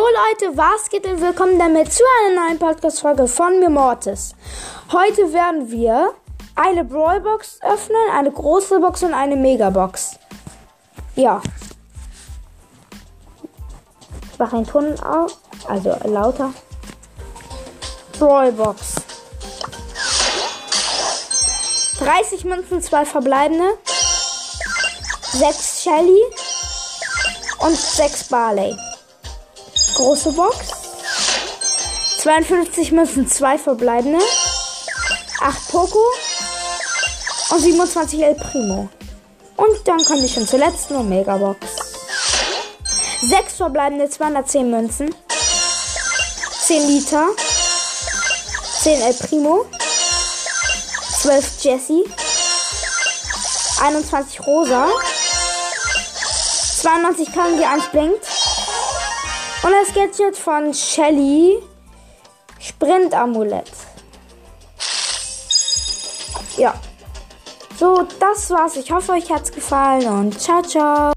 Leute, was geht und willkommen damit zu einer neuen Podcast-Folge von mir Mortis. Heute werden wir eine Brawlbox öffnen, eine große Box und eine Megabox. Ja. Ich mache den Ton auf, also lauter. Brawlbox. 30 Münzen, 2 verbleibende. 6 Shelly und 6 Barley. Große Box. 52 Münzen, 2 verbleibende. 8 Poco. Und 27 El Primo. Und dann komme ich schon zur letzten Omega-Box. 6 verbleibende, 210 Münzen. 10 Liter. 10 El Primo. 12 Jesse. 21 Rosa. 92 Karten, die 1 blinkt. Und das Gadget von Shelly. Sprint-Amulett. Ja. So, das war's. Ich hoffe, euch hat's gefallen und ciao, ciao.